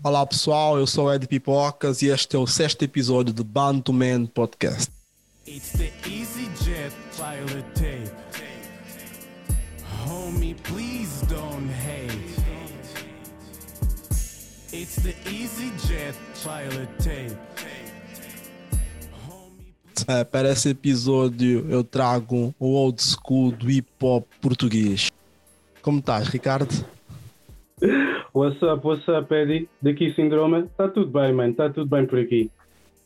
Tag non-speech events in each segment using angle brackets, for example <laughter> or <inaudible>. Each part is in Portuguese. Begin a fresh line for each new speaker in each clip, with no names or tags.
Olá pessoal, eu sou o Ed Pipocas e este é o sexto episódio do Bantu Man Podcast. It's the EasyJet pilot tape. Homie, please don't hate. It's the EasyJet pilot tape. É, para esse episódio eu trago o old school do hip hop português. Como estás, Ricardo?
What's up, what's up, Eddie? Daqui Sindroma. Está tudo bem, mano. Está tudo bem por aqui.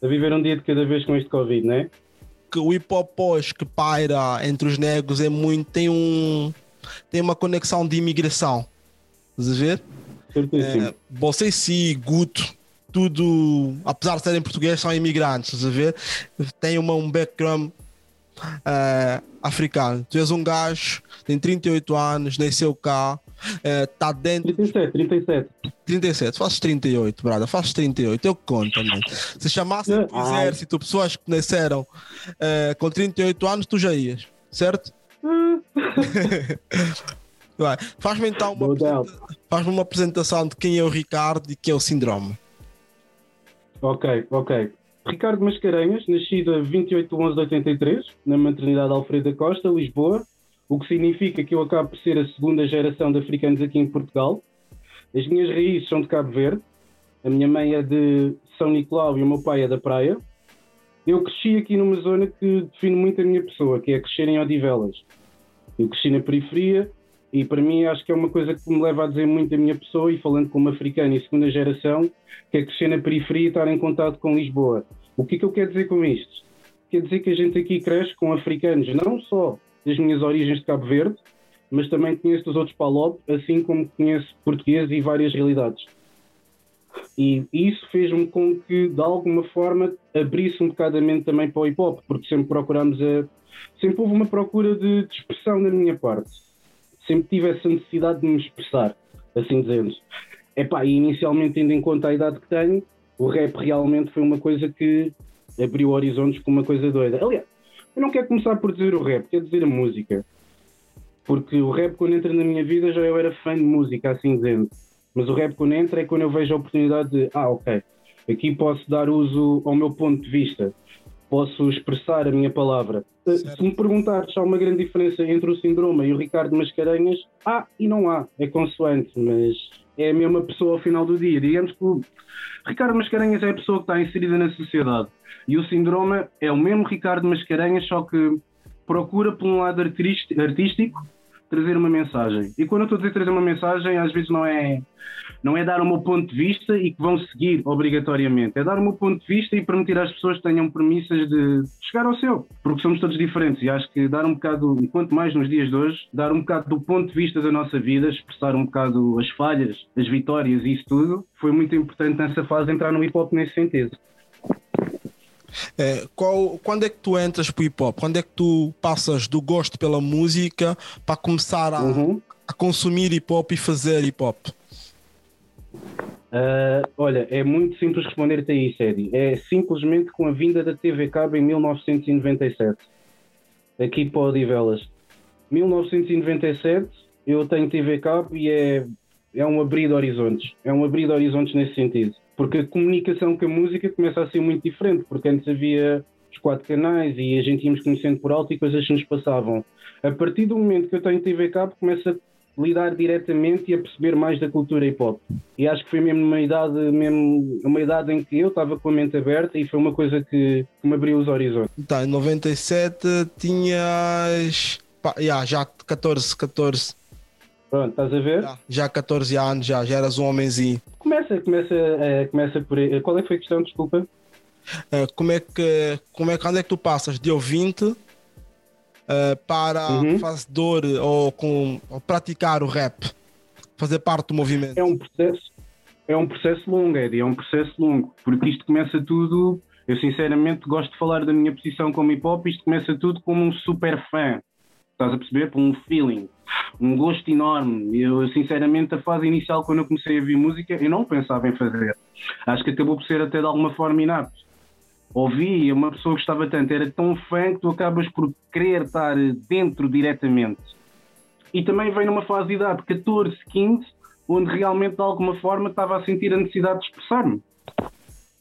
A viver um dia de cada vez com este Covid, né?
Que o hip hop que paira entre os negros é muito. tem um. tem uma conexão de imigração. Estás a ver?
Certíssimo. É,
vocês sim, Guto, tudo, apesar de serem portugueses, são imigrantes, estás a ver? Tem uma, um background uh, africano. Tu és um gajo, tem 38 anos, nasceu cá, está uh, dentro.
37, 37.
37, fazes 38, brada, fazes 38, eu conto também. Se chamasse ah. o exército pessoas que nasceram uh, com 38 anos, tu já ias, certo? <laughs> Faz-me então uma, faz uma apresentação de quem é o Ricardo e quem é o Síndrome.
Ok, ok. Ricardo Mascarenhas, nascido a 28 de 11 de 83, na maternidade Alfredo da Costa, Lisboa, o que significa que eu acabo por ser a segunda geração de africanos aqui em Portugal. As minhas raízes são de Cabo Verde, a minha mãe é de São Nicolau e o meu pai é da Praia. Eu cresci aqui numa zona que define muito a minha pessoa, que é crescer em Odivelas. Eu cresci na periferia e para mim acho que é uma coisa que me leva a dizer muito a minha pessoa e falando como africano e segunda geração, que é crescer na periferia e estar em contato com Lisboa. O que é que eu quero dizer com isto? Quer dizer que a gente aqui cresce com africanos, não só das minhas origens de Cabo Verde, mas também conheço dos outros Palop, assim como conheço português e várias realidades. E isso fez-me com que, de alguma forma, abrisse um bocado a mente também para o hip hop, porque sempre procuramos a. Sempre houve uma procura de, de expressão da minha parte. Sempre tive essa necessidade de me expressar, assim dizendo. Epá, e inicialmente, tendo em conta a idade que tenho, o rap realmente foi uma coisa que abriu horizontes com uma coisa doida. Aliás, eu não quero começar por dizer o rap, quero dizer a música. Porque o rap, quando entra na minha vida, já eu era fã de música, assim dizendo. Mas o rap, quando entra, é quando eu vejo a oportunidade de, ah, ok, aqui posso dar uso ao meu ponto de vista, posso expressar a minha palavra. Certo. Se me perguntares se há uma grande diferença entre o Síndrome e o Ricardo Mascarenhas, há e não há, é consoante, mas é a mesma pessoa ao final do dia. Digamos que o Ricardo Mascarenhas é a pessoa que está inserida na sociedade e o Síndrome é o mesmo Ricardo Mascarenhas, só que procura, por um lado artístico, trazer uma mensagem. E quando eu estou a dizer trazer uma mensagem, às vezes não é, não é dar o meu ponto de vista e que vão seguir obrigatoriamente. É dar o meu ponto de vista e permitir às pessoas que tenham premissas de chegar ao seu. Porque somos todos diferentes e acho que dar um bocado, quanto mais nos dias de hoje, dar um bocado do ponto de vista da nossa vida, expressar um bocado as falhas, as vitórias e isso tudo, foi muito importante nessa fase entrar no hip hop nesse sentido.
É, qual, quando é que tu entras para o hip hop? Quando é que tu passas do gosto pela música para começar a, uhum. a consumir hip hop e fazer hip hop?
Uh, olha, é muito simples responder-te a isso, Eddie. É simplesmente com a vinda da TV Cabo em 1997, aqui para Odivelas. 1997, eu tenho TV Cabo e é, é um abrir de horizontes. É um abrir de horizontes nesse sentido. Porque a comunicação com a música começa a ser muito diferente, porque antes havia os quatro canais e a gente íamos conhecendo por alto e coisas que nos passavam. A partir do momento que eu tenho TV Cabo, começa a lidar diretamente e a perceber mais da cultura hip hop. E acho que foi mesmo uma idade, mesmo uma idade em que eu estava com a mente aberta e foi uma coisa que, que me abriu os horizontes.
Tá, em 97 tinhas pá, yeah, já 14, 14.
Pronto, estás a ver?
Já, já 14 anos, já, já eras um homenzinho.
Começa, começa, é, começa por aí. Qual é que foi a questão? Desculpa.
É, como é que, como é, quando é que tu passas de ouvinte uh, para uhum. fazedor ou, com, ou praticar o rap? Fazer parte do movimento?
É um processo, é um processo longo, Eddie, é um processo longo, porque isto começa tudo. Eu sinceramente gosto de falar da minha posição como hip hop, isto começa tudo como um super fã. Estás a perceber? Por um feeling um gosto enorme. Eu, sinceramente, a fase inicial, quando eu comecei a ouvir música, eu não pensava em fazer. Acho que acabou por ser até de alguma forma inapto. Ouvi, uma pessoa que estava tanto, era tão fã que tu acabas por querer estar dentro diretamente. E também vem numa fase de idade, 14, 15, onde realmente de alguma forma estava a sentir a necessidade de expressar-me.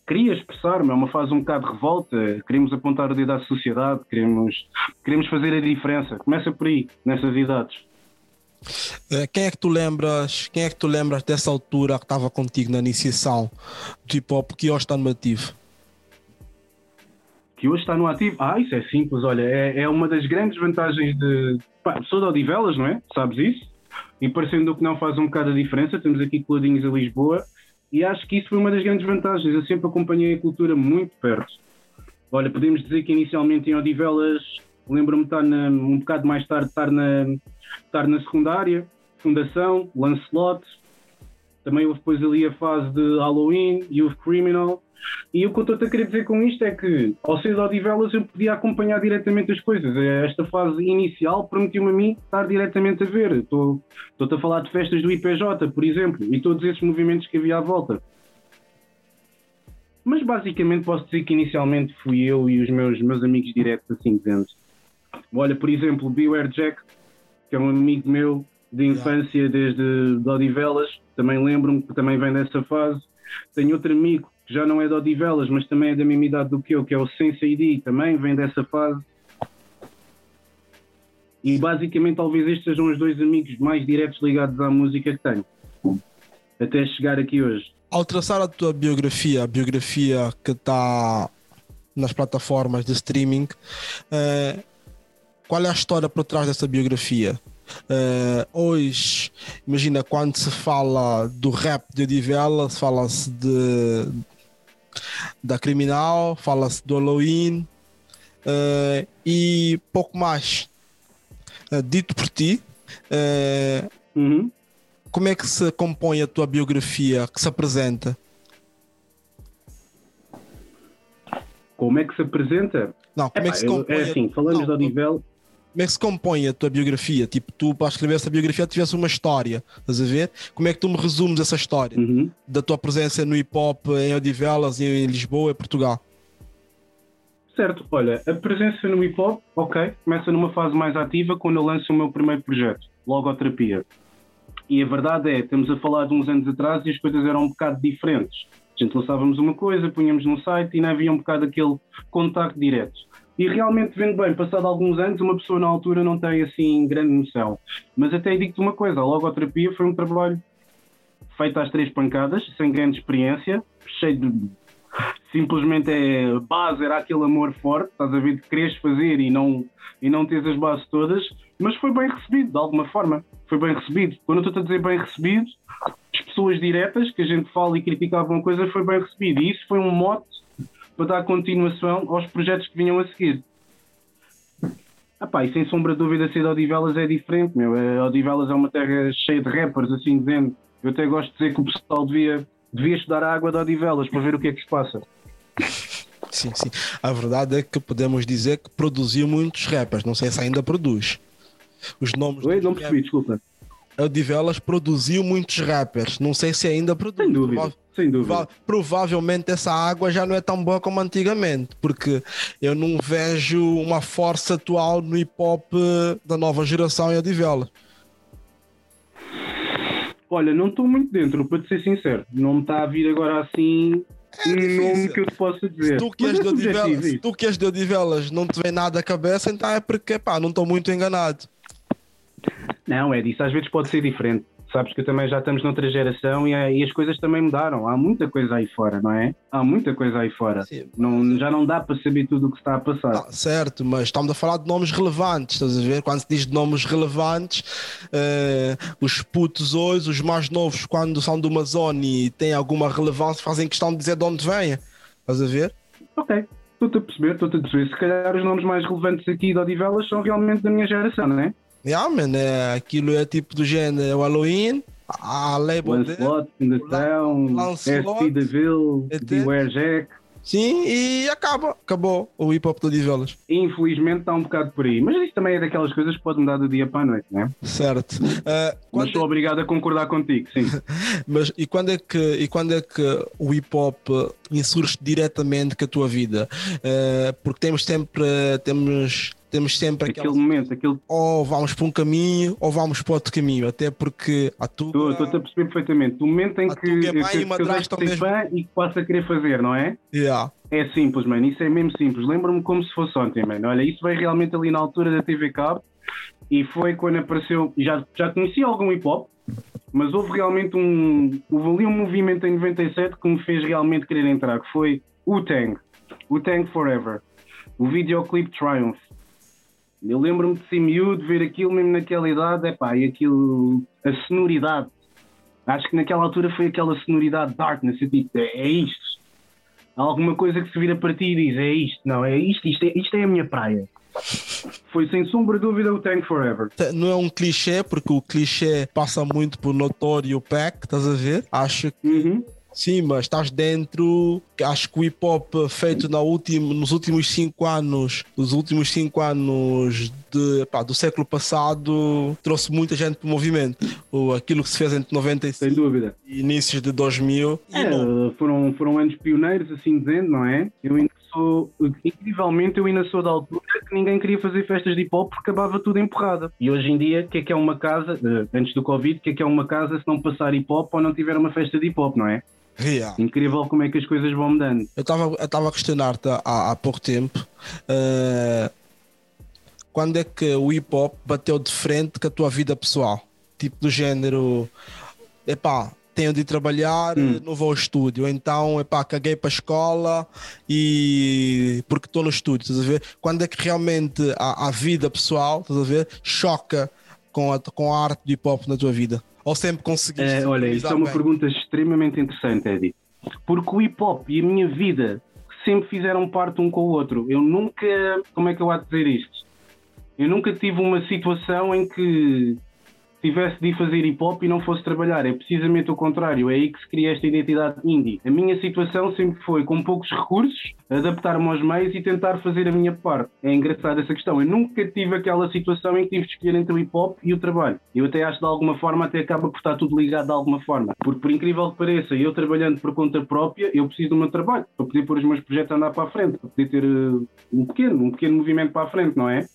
Queria expressar-me, é uma fase um bocado de revolta, queremos apontar o dedo à sociedade, queremos, queremos fazer a diferença. Começa por aí, nessas idades.
Eh, quem é que tu lembras? Quem é que tu lembras dessa altura que estava contigo na iniciação do hip hop que hoje está no ativo?
Que hoje está no ativo? Ah, isso é simples, olha, é, é uma das grandes vantagens de. Pá, sou de Odivelas, não é? Sabes isso? E parecendo que não faz um bocado a diferença, temos aqui coladinhos a Lisboa e acho que isso foi uma das grandes vantagens. Eu sempre acompanhei a cultura muito perto. Olha, podemos dizer que inicialmente em Odivelas, lembro-me de estar na, um bocado mais tarde, estar na, estar na secundária, Fundação, Lancelot. Também houve depois ali a fase de Halloween, Youth Criminal. E o que eu estou a querer dizer com isto é que, ao ser de Odivelas, eu podia acompanhar diretamente as coisas. Esta fase inicial permitiu-me a mim estar diretamente a ver. Estou a falar de festas do IPJ, por exemplo, e todos esses movimentos que havia à volta. Mas basicamente posso dizer que inicialmente fui eu e os meus, meus amigos diretos assim dizendo. Olha, por exemplo, Beware Jack, que é um amigo meu de infância desde de Odivelas, também lembro-me que também vem dessa fase. Tenho outro amigo que já não é de Odivelas, mas também é da mesma idade do que eu, que é o Sensei D, também vem dessa fase. E basicamente talvez estes sejam os dois amigos mais diretos ligados à música que tenho. Até chegar aqui hoje.
Ao traçar a tua biografia, a biografia que está nas plataformas de streaming, uh, qual é a história por trás dessa biografia? Uh, hoje, imagina, quando se fala do rap de Odivela, fala-se de da Criminal, fala-se do Halloween uh, e pouco mais. Uh, dito por ti,
uhum.
como é que se compõe a tua biografia que se apresenta?
Como é que se apresenta?
Não, como é que se compõe?
É assim, falamos de Odivela
como é que se compõe a tua biografia? Tipo, tu para escrever essa biografia tivesse uma história, estás a ver? Como é que tu me resumes essa história
uhum.
da tua presença no hip hop em Odivelas, em Lisboa e Portugal?
Certo, olha, a presença no hip hop, ok, começa numa fase mais ativa quando eu lanço o meu primeiro projeto, Logoterapia. E a verdade é, estamos a falar de uns anos atrás e as coisas eram um bocado diferentes. A gente lançávamos uma coisa, punhamos no site e não havia um bocado aquele contacto direto. E realmente, vendo bem, passado alguns anos, uma pessoa na altura não tem assim grande noção. Mas até digo-te uma coisa: a logoterapia foi um trabalho feito às três pancadas, sem grande experiência, cheio de. Simplesmente é base, era aquele amor forte, estás a ver de quereres fazer e não, e não tens as bases todas, mas foi bem recebido, de alguma forma. Foi bem recebido. Quando eu estou a dizer bem recebido, as pessoas diretas que a gente fala e critica alguma coisa foi bem recebido. E isso foi um mote para dar continuação aos projetos que vinham a seguir. Epá, e sem sombra de dúvida, ser de Odivelas é diferente, meu. É, Odivelas é uma terra cheia de rappers, assim dizendo. Eu até gosto de dizer que o pessoal devia, devia estudar a água de Odivelas para ver o que é que se passa. <laughs>
Sim, sim. A verdade é que podemos dizer que produziu muitos rappers. Não sei se ainda produz. Os nomes.
Oi, não percebi, desculpa.
Odivelas produziu muitos rappers. Não sei se ainda produz.
Sem dúvida. Sem dúvida.
provavelmente essa água já não é tão boa como antigamente, porque eu não vejo uma força atual no hip hop da nova geração em Odivelas.
Olha, não estou muito dentro, para te ser sincero. Não me está a vir agora assim é um nome que eu te possa dizer.
Se tu que és é de Odivelas, tu que és de Odivelas não te vem nada à cabeça, então é porque pá, não estou muito enganado.
Não, é disso. Às vezes pode ser diferente sabes que também já estamos noutra geração e, e, as coisas também mudaram. Há muita coisa aí fora, não é? Há muita coisa aí fora. Sim, não, já não dá para saber tudo o que está a passar. Não,
certo, mas estamos a falar de nomes relevantes, estás a ver? Quando se diz de nomes relevantes, uh, os putos hoje, os mais novos, quando são de uma zona e têm alguma relevância, fazem questão de dizer de onde vêm. Estás a ver?
Ok. Estou-te a perceber, estou-te a perceber. Se calhar os nomes mais relevantes aqui de Odivelas são realmente da minha geração, não é?
Yeah, man, é, aquilo é tipo do género, é o Halloween, a label
Lancelot, dele, the Town, SP Deville, Beware Jack.
Sim, e acaba, acabou o hip hop do Divelas.
Infelizmente está um bocado por aí, mas isso também é daquelas coisas que pode mudar do dia para a noite, não é?
Certo.
Uh, mas estou é... obrigado a concordar contigo, sim.
mas e quando, é que, e quando é que o hip hop insurge diretamente com a tua vida? Uh, porque temos sempre, temos temos sempre
aquele momento, aquele.
ou vamos para um caminho ou vamos para outro caminho, até porque a tua.
Estou-te a perceber perfeitamente. O momento em que,
é
que,
e
que eu
madrasta mesmo
fã e que posso a querer fazer, não é?
Yeah.
É simples, mano. Isso é mesmo simples. Lembro-me como se fosse ontem, mano. Olha, isso veio realmente ali na altura da TV Cabo e foi quando apareceu. Já, já conhecia algum hip hop, mas houve realmente um. Houve ali um movimento em 97 que me fez realmente querer entrar, que foi o Tang. O Tang Forever. O videoclipe Triumph. Eu lembro-me de ser miúdo, ver aquilo mesmo naquela idade, epá, e aquilo. a sonoridade. Acho que naquela altura foi aquela sonoridade darkness, eu tipo, é, é isto. Há alguma coisa que se vira para ti e diz, é isto, não, é isto, isto é, isto é a minha praia. Foi sem sombra de dúvida o Tank Forever.
Não é um clichê, porque o clichê passa muito por notório pack, estás a ver? Acho que
Uhum.
Sim, mas estás dentro. Acho que o hip hop feito na nos últimos cinco anos, nos últimos cinco anos de, pá, do século passado, trouxe muita gente para o movimento. O, aquilo que se fez entre
Sem
95
dúvida.
e inícios de 2000. E
É, foram, foram anos pioneiros, assim dizendo, não é? Eu ainda sou, incrivelmente, eu ainda sou da altura que ninguém queria fazer festas de hip hop porque acabava tudo em porrada. E hoje em dia, o que é que é uma casa, eh, antes do Covid, o que é que é uma casa se não passar hip hop ou não tiver uma festa de hip hop, não é?
Yeah.
Incrível como é que as coisas vão mudando.
Eu estava a questionar-te há, há pouco tempo eh, quando é que o hip hop bateu de frente com a tua vida pessoal? Tipo do género, epá, tenho de trabalhar,
Hum.
não vou ao estúdio, então epá, caguei para a escola e porque estou no estúdio, estás a ver? Quando é que realmente a, a vida pessoal, estás a ver, choca com a, com a arte do hip hop na tua vida? Ou sempre conseguiste?
É, olha, isso é uma
bem?
pergunta extremamente interessante, Eddie. Porque o hip hop e a minha vida sempre fizeram parte um com o outro. Eu nunca. Como é que eu há de dizer isto? Eu nunca tive uma situação em que tivesse de fazer hip hop e não fosse trabalhar. É precisamente o contrário. É aí que se cria esta identidade indie. A minha situação sempre foi, com poucos recursos, adaptar-me aos meios e tentar fazer a minha parte. É engraçado essa questão. Eu nunca tive aquela situação em que tive de escolher entre o hip hop e o trabalho. Eu até acho de alguma forma, até acaba por estar tudo ligado de alguma forma. Porque, por incrível que pareça, eu trabalhando por conta própria, eu preciso do meu trabalho para poder pôr os meus projetos a andar para a frente, para poder ter uh, um pequeno, um pequeno movimento para a frente, não é?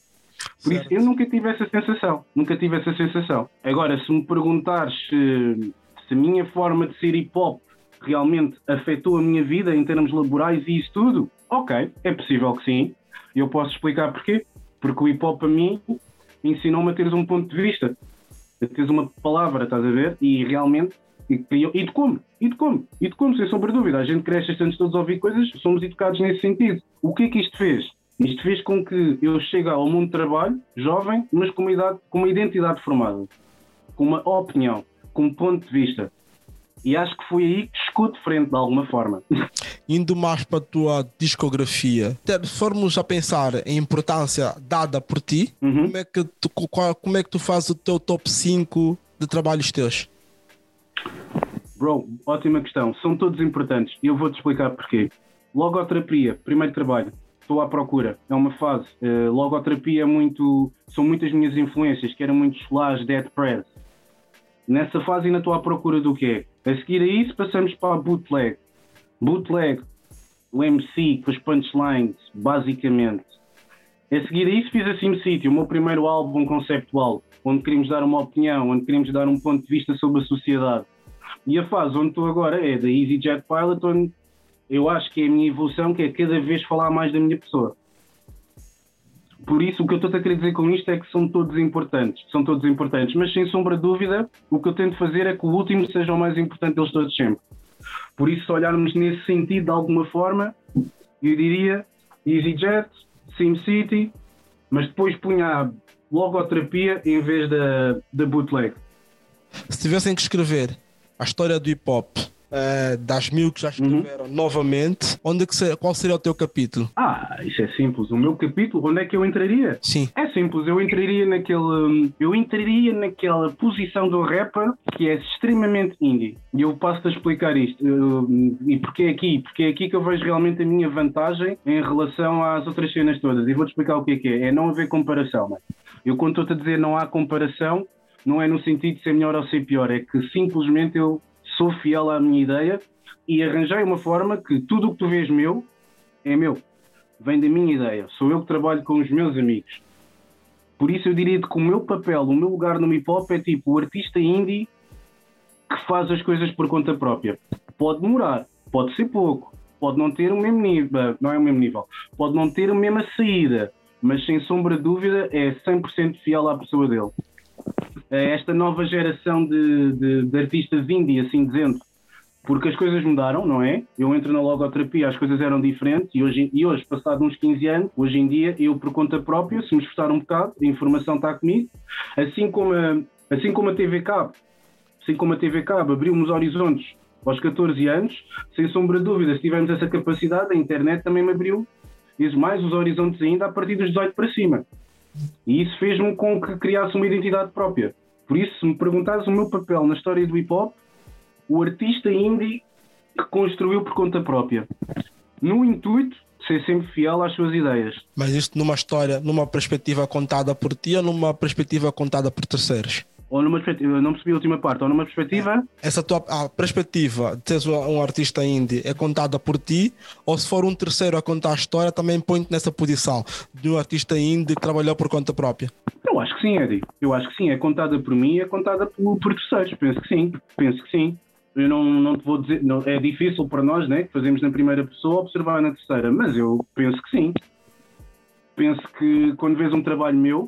Por isso,
Certo.
eu nunca tive essa sensação. Nunca tive essa sensação. Agora, se me perguntares se, se a minha forma de ser hip hop realmente afetou a minha vida em termos laborais e isso tudo, ok, é possível que sim. Eu posso explicar porquê. Porque o hip hop a mim ensinou-me a teres um ponto de vista, a teres uma palavra, estás a ver? E realmente. E, e de como? E de como? E de como, sem sombra de dúvida. A gente cresce estamos todos a ouvir coisas, somos educados nesse sentido. O que é que isto fez? Isto fez com que eu chegue ao mundo do trabalho, jovem, mas com uma, idade, com uma identidade formada, com uma opinião, com um ponto de vista. E acho que foi aí que chegou de frente, de alguma forma. <laughs>
indo mais para a tua discografia, se formos a pensar em importância dada por ti,
Uhum.
como, é que tu, qual- como é que tu fazes o teu top 5 de trabalhos teus?
Bro, ótima questão. São todos importantes e eu vou-te explicar porquê. Logoterapia, primeiro trabalho. Estou à procura. É uma fase. Eh, logoterapia é muito. São muitas minhas influências, que eram muito Slash, Dead Press. Nessa fase ainda estou à procura do quê? A seguir a isso passamos para a bootleg. Bootleg, o MC com os punchlines, basicamente. A seguir a isso fiz a SimCity, o meu primeiro álbum conceptual, onde queríamos dar uma opinião, onde queríamos dar um ponto de vista sobre a sociedade. E a fase onde estou agora é da EasyJet Pilot, onde eu acho que é a minha evolução, que é cada vez falar mais da minha pessoa. Por isso, o que eu estou a querer dizer com isto é que são todos importantes, são todos importantes, mas sem sombra de dúvida, o que eu tento fazer é que o último seja o mais importante deles todos sempre. Por isso, se olharmos nesse sentido de alguma forma, eu diria EasyJet, SimCity, mas depois punha a logoterapia em vez da, da bootleg.
Se tivessem que escrever a história do hip hop eh, das mil que já
Uhum.
escreveram novamente, onde é que ser- qual seria o teu capítulo?
Ah, isso é simples. O meu capítulo, onde é que eu entraria?
Sim,
É simples, eu entraria naquele. hum, Eu entraria naquela posição do rapper que é extremamente indie. E eu passo-te a explicar isto. hum, E porque é aqui? Porque é aqui que eu vejo realmente a minha vantagem em relação às outras cenas todas. E vou-te explicar o que é que é. É não haver comparação, mano. Eu quando estou-te a dizer não há comparação, não é no sentido de ser melhor ou ser pior, é que simplesmente eu sou fiel à minha ideia e arranjei uma forma que tudo o que tu vês meu é meu. Vem da minha ideia. Sou eu que trabalho com os meus amigos. Por isso eu diria que o meu papel, o meu lugar no hip hop é tipo o artista indie que faz as coisas por conta própria. Pode demorar, pode ser pouco, pode não ter o mesmo nível, não é o mesmo nível, pode não ter a mesma saída, mas sem sombra de dúvida é 100% fiel à pessoa dele. É esta nova geração de, de, de artistas indie, assim dizendo, porque as coisas mudaram, não é? Eu entro na logoterapia, as coisas eram diferentes e hoje, e hoje passado uns 15 anos, hoje em dia, eu por conta própria, se me esforçar um bocado, a informação está comigo, assim como a, assim como a TV Cabo, assim como a TV Cabo abriu-me os horizontes aos 14 anos, sem sombra de dúvida, se tivermos essa capacidade, a internet também me abriu mais os horizontes ainda a partir dos 18 para cima. E isso fez-me com que criasse uma identidade própria. Por isso, se me perguntares o meu papel na história do hip hop, o artista indie que construiu por conta própria, no intuito de ser sempre fiel às suas ideias.
Mas isto numa história, numa perspectiva contada por ti ou numa perspectiva contada por terceiros?
Ou numa perspectiva, não percebi a última parte, ou numa perspectiva.
Essa tua a perspectiva de seres um artista indie é contada por ti, ou se for um terceiro a contar a história, também põe-te nessa posição de um artista indie que trabalhou por conta própria?
Eu acho que sim, Eddie. Eu acho que sim. É contada por mim, é contada por, por terceiros. Penso que sim. Penso que sim eu não, não te vou dizer, não, é difícil para nós, né, que fazemos na primeira pessoa, observar na terceira, mas eu penso que sim. Penso que quando vês um trabalho meu,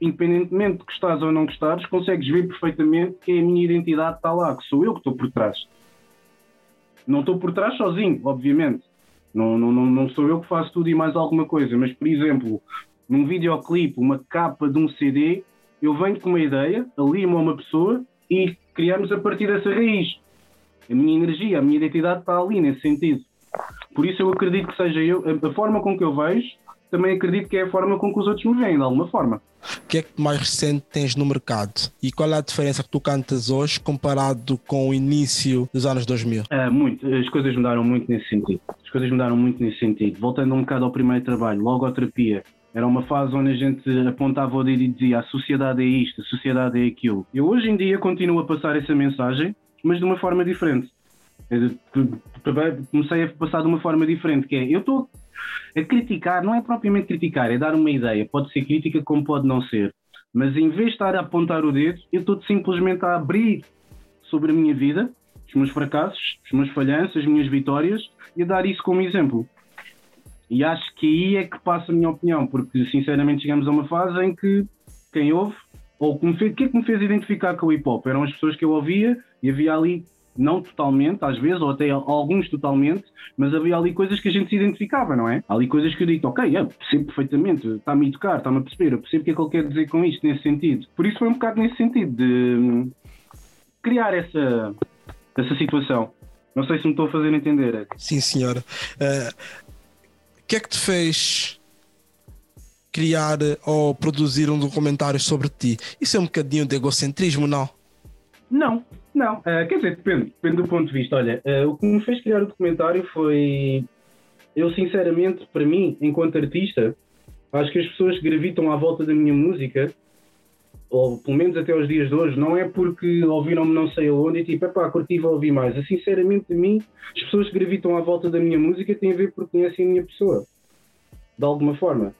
independentemente de gostares ou não gostares, consegues ver perfeitamente que é a minha identidade está lá, que sou eu que estou por trás. Não estou por trás sozinho, obviamente. Não, não, não, não sou eu que faço tudo e mais alguma coisa, mas, por exemplo, num videoclipe, uma capa de um CD, eu venho com uma ideia, alimo a uma pessoa e criamos a partir dessa raiz. A minha energia, a minha identidade está ali nesse sentido. Por isso eu acredito que seja eu, a, forma com que eu vejo, também acredito que é a forma com que os outros me veem, de alguma forma.
O que é que mais recente tens no mercado? E qual é a diferença que tu cantas hoje comparado com o início dos anos 2000?
É, muito. As coisas mudaram muito nesse sentido. As coisas mudaram muito nesse sentido. Voltando um bocado ao primeiro trabalho, logoterapia. Era uma fase onde a gente apontava o dedo e dizia a sociedade é isto, a sociedade é aquilo. Eu hoje em dia continuo a passar essa mensagem, mas de uma forma diferente. Comecei a passar de uma forma diferente, que é, eu estou a criticar, não é propriamente criticar, é dar uma ideia. Pode ser crítica como pode não ser. Mas em vez de estar a apontar o dedo, eu estou simplesmente a abrir sobre a minha vida, os meus fracassos, os meus falhanços, as minhas vitórias e a dar isso como exemplo. E acho que aí é que passa a minha opinião, porque sinceramente chegamos a uma fase em que quem ouve, ou que me fez, o que é que me fez identificar com o hip hop? Eram as pessoas que eu ouvia e havia ali, não totalmente, às vezes, ou até alguns totalmente, mas havia ali coisas que a gente se identificava, não é? Há ali coisas que eu digo, ok, eu percebo perfeitamente, está-me a tocar, está-me a perceber, eu percebo o que é que ele quer dizer com isto, nesse sentido. Por isso foi um bocado nesse sentido, de hum, criar essa, essa situação. Não sei se me estou a fazer entender.
Sim, senhora. Uh, o que é que te fez criar ou produzir um documentário sobre ti? Isso é um bocadinho de egocentrismo, não?
Não, não. Uh, quer dizer, depende, depende do ponto de vista. Olha, uh, o que me fez criar o documentário foi. Eu, sinceramente, para mim, enquanto artista, acho que as pessoas que gravitam à volta da minha música, ou pelo menos até os dias de hoje, não é porque ouviram-me não sei aonde e tipo, epá, curti vou ouvir mais. Sinceramente, de mim, as pessoas que gravitam à volta da minha música têm a ver porque conhecem a minha pessoa. De alguma forma.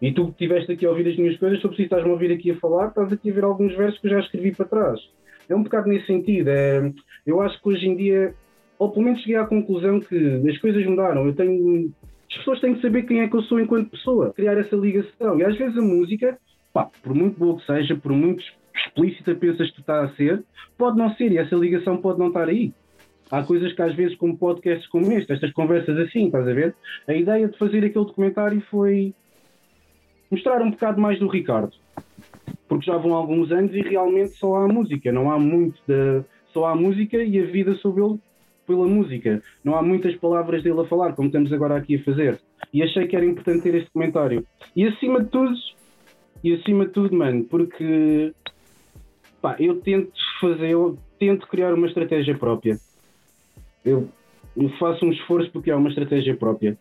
E tu que estiveste aqui a ouvir as minhas coisas, se preciso estás-me a ouvir aqui a falar, estás aqui a ver alguns versos que eu já escrevi para trás. É um bocado nesse sentido. É, eu acho que hoje em dia, ou pelo menos cheguei à conclusão que as coisas mudaram. Eu tenho. As pessoas têm que saber quem é que eu sou enquanto pessoa, criar essa ligação. E às vezes a música pá, por muito boa que seja, por muito explícita pensas que tu está a ser, pode não ser e essa ligação pode não estar aí. Há coisas que às vezes, como podcasts como este, estas conversas assim, estás a ver? A ideia de fazer aquele documentário foi mostrar um bocado mais do Ricardo. Porque já vão alguns anos e realmente só há música, não há muito de. Só há música e a vida sobre ele pela música. Não há muitas palavras dele a falar, como estamos agora aqui a fazer. E achei que era importante ter este comentário. E acima de tudo, e acima de tudo, mano, porque pá, eu tento fazer, eu tento criar uma estratégia própria. Eu, faço um esforço por criar uma estratégia própria.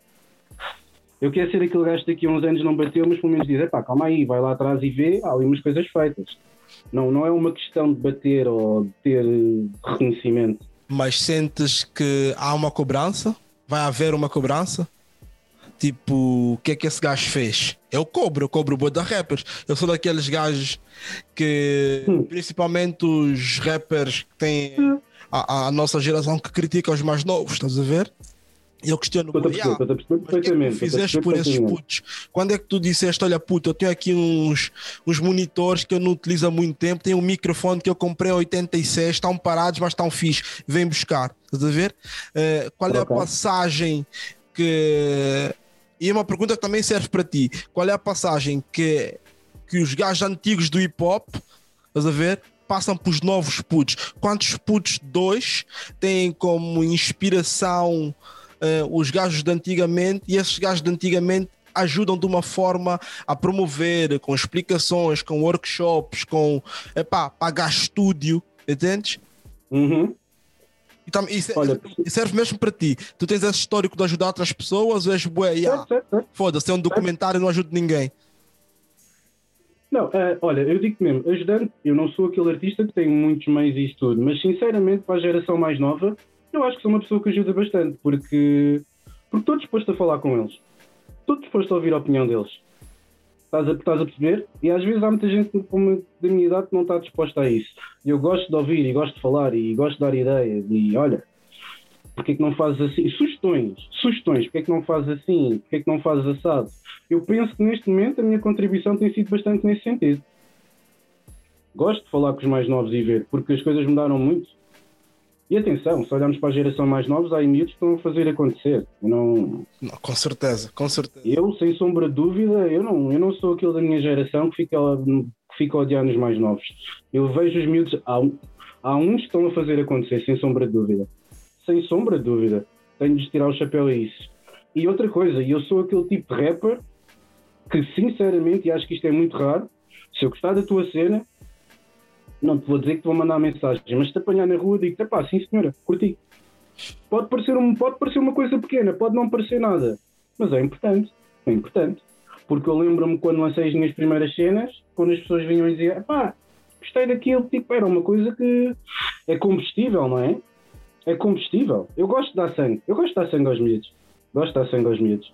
Eu quero ser aquele gajo que daqui a uns anos não bateu, mas pelo menos dizer, pá, calma aí, vai lá atrás e vê, há ali umas coisas feitas. Não, não é uma questão de bater ou de ter reconhecimento.
Mas sentes que há uma cobrança? Vai haver uma cobrança? Tipo, o que é que esse gajo fez? Eu cobro, eu cobro boa da rappers. Eu sou daqueles gajos que,
Hum.
principalmente os rappers que têm a, a nossa geração que critica os mais novos, estás a ver? Eu questiono,
Estou a perceber,
"Yeah,
estou a perceber
mas o que é que
a
fizeste por esses putos? Quando é que tu disseste, olha puto, eu tenho aqui uns, uns monitores que eu não utilizo há muito tempo, tenho um microfone que eu comprei em 86, estão parados, mas estão fixe, vem buscar. Estás a ver? Eh, qual é a passagem que... E é uma pergunta que também serve para ti. Qual é a passagem que, que os gajos antigos do hip-hop, estás a ver? Passam para os novos putos. Quantos putos dois têm como inspiração eh, os gajos de antigamente e esses gajos de antigamente ajudam de uma forma a promover, com explicações, com workshops, com epá, pagar estúdio, entendes?
Uhum.
E, tam- e
Olha,
e serve mesmo para ti. Tu tens esse histórico de ajudar outras pessoas ou és bué, yeah, foda-se, é um documentário e não ajuda ninguém.
Não, eh, olha, eu digo mesmo, ajudante, eu não sou aquele artista que tem muitos meios e isso tudo, mas sinceramente, para a geração mais nova, eu acho que sou uma pessoa que ajuda bastante, porque, porque estou disposto a falar com eles. Estou disposto a ouvir a opinião deles. Estás a, estás a perceber? E às vezes há muita gente como da minha idade que não está disposta a isso. Eu gosto de ouvir e gosto de falar e gosto de dar ideias. E olha, porque é que não fazes assim? Sugestões, sugestões, porque é que não fazes assim? Porque é que não fazes assado? Eu penso que neste momento a minha contribuição tem sido bastante nesse sentido. Gosto de falar com os mais novos e ver, porque as coisas mudaram muito. E atenção, se olharmos para a geração mais nova, há miúdos que estão a fazer acontecer. Eu não,
Não, com certeza, com certeza.
eu, sem sombra de dúvida, eu não, eu não sou aquele da minha geração que fica, que fica a odiar nos mais novos. Eu vejo os miúdos, há, há uns que estão a fazer acontecer, sem sombra de dúvida. Sem sombra de dúvida. Tenho de tirar o chapéu a isso. E outra coisa, eu sou aquele tipo de rapper que, sinceramente, e acho que isto é muito raro, se eu gostar da tua cena, não te vou dizer que te vou mandar mensagem, mas te apanhar na rua, digo-te, pá, sim senhora, curti. Pode parecer, um, pode parecer uma coisa pequena, pode não parecer nada, mas é importante, é importante. Porque eu lembro-me quando lancei as minhas primeiras cenas, quando as pessoas vinham e diziam, pá, gostei daquilo, tipo, era uma coisa que é combustível, não é? É combustível. Eu gosto de dar sangue, eu gosto de dar sangue aos miúdos, gosto de dar sangue aos miúdos.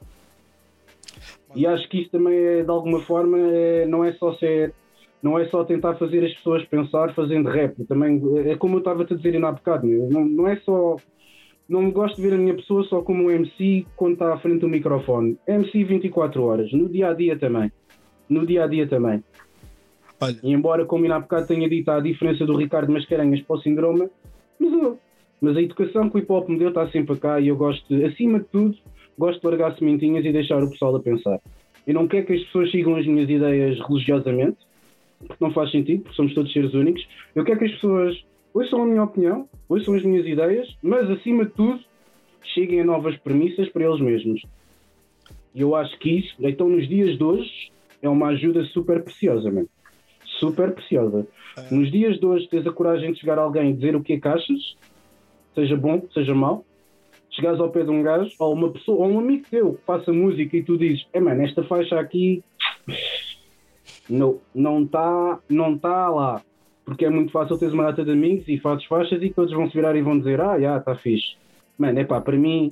E acho que isso também é, de alguma forma, é- não é só ser não é só tentar fazer as pessoas pensar fazendo rap. Também, é como eu estava a te dizer ainda há bocado, não, não é só. Não gosto de ver a minha pessoa só como um MC quando está à frente do microfone. MC 24 horas, no dia a dia também. No dia a dia também.
Olha.
E embora, como ainda há bocado tenha dito, há a diferença do Ricardo Mascarenhas para o Síndrome, mas, eu- mas a educação que o hip hop me deu está sempre cá e eu gosto, acima de tudo, gosto de largar sementinhas e deixar o pessoal a pensar. Eu não quero que as pessoas sigam as minhas ideias religiosamente, não faz sentido, porque somos todos seres únicos. Eu quero que as pessoas ouçam a minha opinião, ouçam as minhas ideias, mas acima de tudo, cheguem a novas premissas para eles mesmos. E eu acho que isso, então nos dias de hoje, é uma ajuda super preciosa, mano. Super preciosa. Nos dias de hoje, tens a coragem de chegar a alguém e dizer o que é que achas, seja bom, seja mau. Chegares ao pé de um gajo, ou uma pessoa, ou um amigo teu que faça música e tu dizes, é mano, esta faixa aqui não não está não tá lá. Porque é muito fácil teres uma data de amigos e fazes faixas e todos vão se virar e vão dizer, ah, já, está fixe. Mano, é pá, para mim,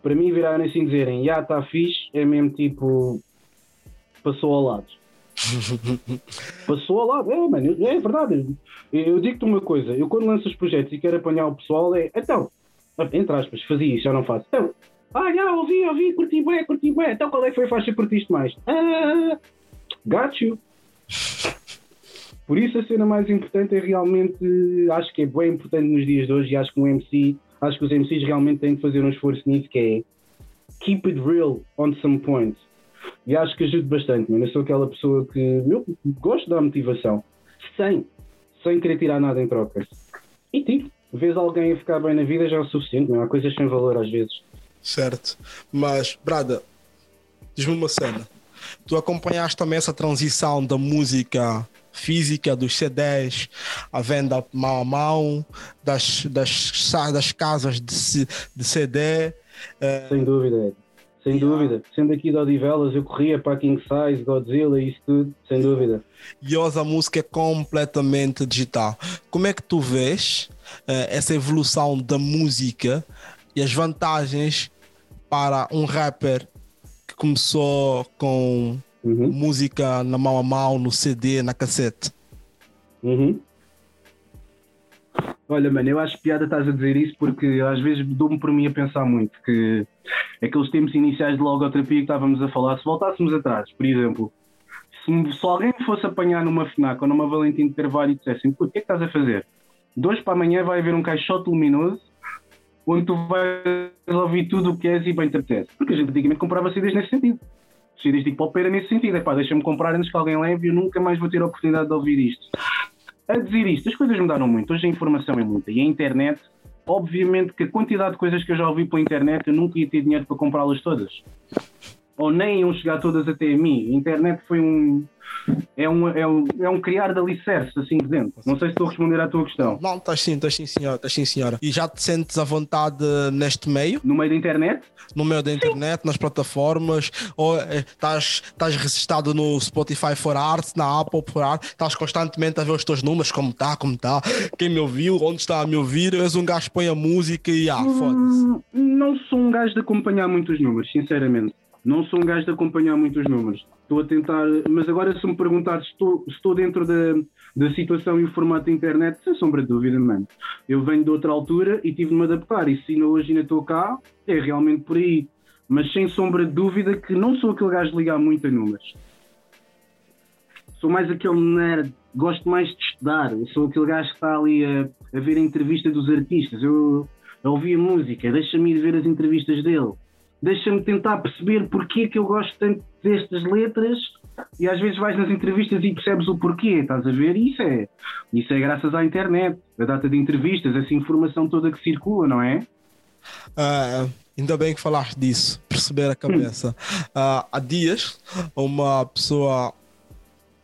para mim virarem assim e dizerem, já, está fixe, é mesmo tipo, passou ao lado. <laughs> Passou ao lado, é, mano, é verdade. Eu, eu digo-te uma coisa, eu quando lanço os projetos e quero apanhar o pessoal, é, então, entre aspas, fazia isso, já não faço. Então, ah, já, ouvi, ouvi, curti bem, curti bem. Então qual é que foi a faixa que curtiste mais? Ah, got you. Por isso a cena mais importante é realmente, acho que é bem importante nos dias de hoje e acho que um MC, acho que os MCs realmente têm de fazer um esforço nisso que é keep it real on some point. E acho que ajuda bastante, mano. Eu sou aquela pessoa que eu gosto da motivação, sem, sem querer tirar nada em troca. E tiro. Vês alguém a ficar bem na vida já é o suficiente, não há coisas sem valor às vezes.
Certo. Mas, Brada, diz-me uma cena. Tu acompanhaste também essa transição da música física, dos CDs, a venda mão a mão, das, das, das casas de, de CD. eh,
Sem dúvida. Sem
Yeah.
dúvida. Sendo aqui de Odivelas, eu corria para King Size, Godzilla e isso tudo, sem dúvida.
e hoje a música é completamente digital. Como é que tu vês eh, essa evolução da música e as vantagens para um rapper começou com
Uhum.
música na mão a mão, no CD, na cassete.
Uhum. Olha, mano, eu acho piada estás a dizer isso porque às vezes dou-me por mim a pensar muito que aqueles tempos iniciais de logoterapia que estávamos a falar, se voltássemos atrás, por exemplo, se, se alguém me fosse apanhar numa FNAC ou numa Valentim de Carvalho e dissessem, "Puto, o que é que estás a fazer? De hoje para amanhã vai haver um caixote luminoso onde tu vais ouvir tudo o que és e bem te apetece. Porque a gente antigamente comprava CDs nesse sentido. CDs de hip-hop era nesse sentido. É pá, deixa-me comprar antes que alguém leve eu nunca mais vou ter a oportunidade de ouvir isto. A dizer isto, as coisas mudaram muito. Hoje a informação é muita. E a internet, obviamente que a quantidade de coisas que eu já ouvi pela internet, eu nunca ia ter dinheiro para comprá-las todas. Ou nem iam chegar todas até a mim. A internet foi um. É um, é um, é um criar de alicerce, assim de dentro. Não sei se estou a responder à tua questão.
Não, estás sim, estás sim, senhora, estás sim, senhora. E já te sentes à vontade neste meio,
No meio da internet,
no meio da internet, nas plataformas, ou eh, estás, estás registrado no Spotify for Arts, na Apple for Arts, estás constantemente a ver os teus números, como está, como está, quem me ouviu, onde está a me ouvir, és um gajo que põe a música e ah, foda-se.
Hum, Não sou um gajo de acompanhar muitos números, sinceramente. Não sou um gajo de acompanhar muitos números. Estou a tentar, mas agora se me perguntar se estou, se estou dentro da, da situação e o formato da internet, sem sombra de dúvida, mano. Eu venho de outra altura e tive de me adaptar. E se hoje ainda estou cá, é realmente por aí. Mas sem sombra de dúvida que não sou aquele gajo de ligar muito a números. Sou mais aquele nerd, gosto mais de estudar. Eu sou aquele gajo que está ali a, a ver a entrevista dos artistas. Eu, eu ouvi a música, deixa-me ir ver as entrevistas dele. Deixa-me tentar perceber porque é que eu gosto tanto destas letras e às vezes vais nas entrevistas e percebes o porquê, estás a ver? Isso é, isso é graças à internet, a data de entrevistas, essa informação toda que circula, não é?
Ah, ainda bem que falaste disso, perceber a cabeça. Ah, há dias, uma pessoa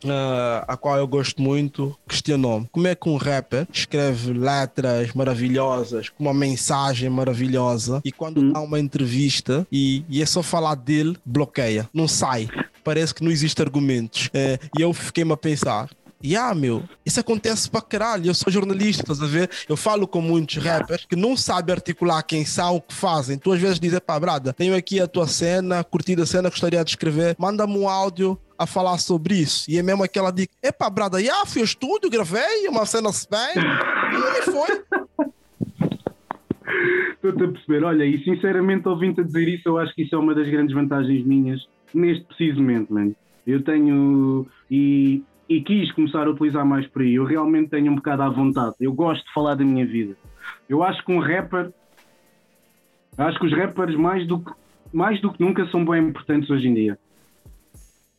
ah, a qual eu gosto muito questionou-me como é que um rapper escreve letras maravilhosas, com uma mensagem maravilhosa, e quando
Hum.
dá uma entrevista e, e é só falar dele, bloqueia, não sai. Parece que não existe argumentos. Eh, e eu fiquei-me a pensar. E ah, meu, isso acontece pra caralho. Eu sou jornalista, estás a ver? Eu falo com muitos rappers que não sabem articular quem são, o que fazem. Tu às vezes dizes, pá, brada, tenho aqui a tua cena, curti a cena, gostaria de escrever, manda-me um áudio a falar sobre isso. E é mesmo aquela dica, epá, brada, já fui ao estúdio, gravei uma cena se bem, e foi. <laughs>
Estou-te a perceber, olha, e sinceramente ouvindo-te a dizer isso, eu acho que isso é uma das grandes vantagens minhas neste preciso momento, mano. Eu tenho e, e quis começar a utilizar mais por aí. Eu realmente tenho um bocado à vontade. Eu gosto de falar da minha vida. Eu acho que um rapper, acho que os rappers mais do que, mais do que nunca são bem importantes hoje em dia.